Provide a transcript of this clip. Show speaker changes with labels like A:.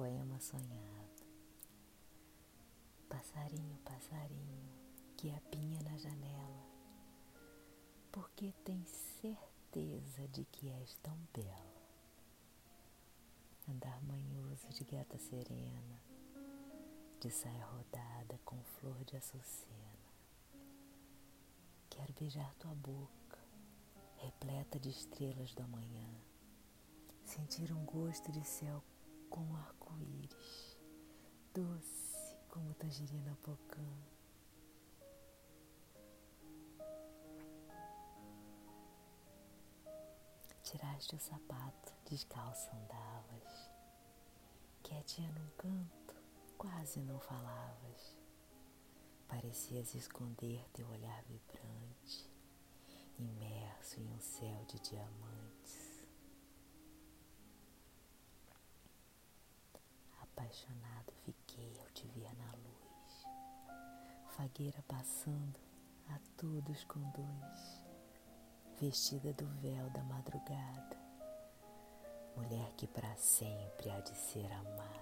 A: Poema sonhado. Passarinho, passarinho, que apinha na janela, porque tem certeza de que és tão bela. Andar manhoso de gata serena, de saia rodada com flor de açucena. Quero beijar tua boca, repleta de estrelas do amanhã, sentir um gosto de céu com arco-íris, doce como tangerina pocã. Tiraste o sapato, descalço andavas, quietinha num canto, quase não falavas. Parecias esconder teu olhar vibrante, imerso em um céu de diamantes. Apaixonado fiquei ao te ver na luz. Fagueira passando, a todos conduz, vestida do véu da madrugada, mulher que para sempre há de ser amada.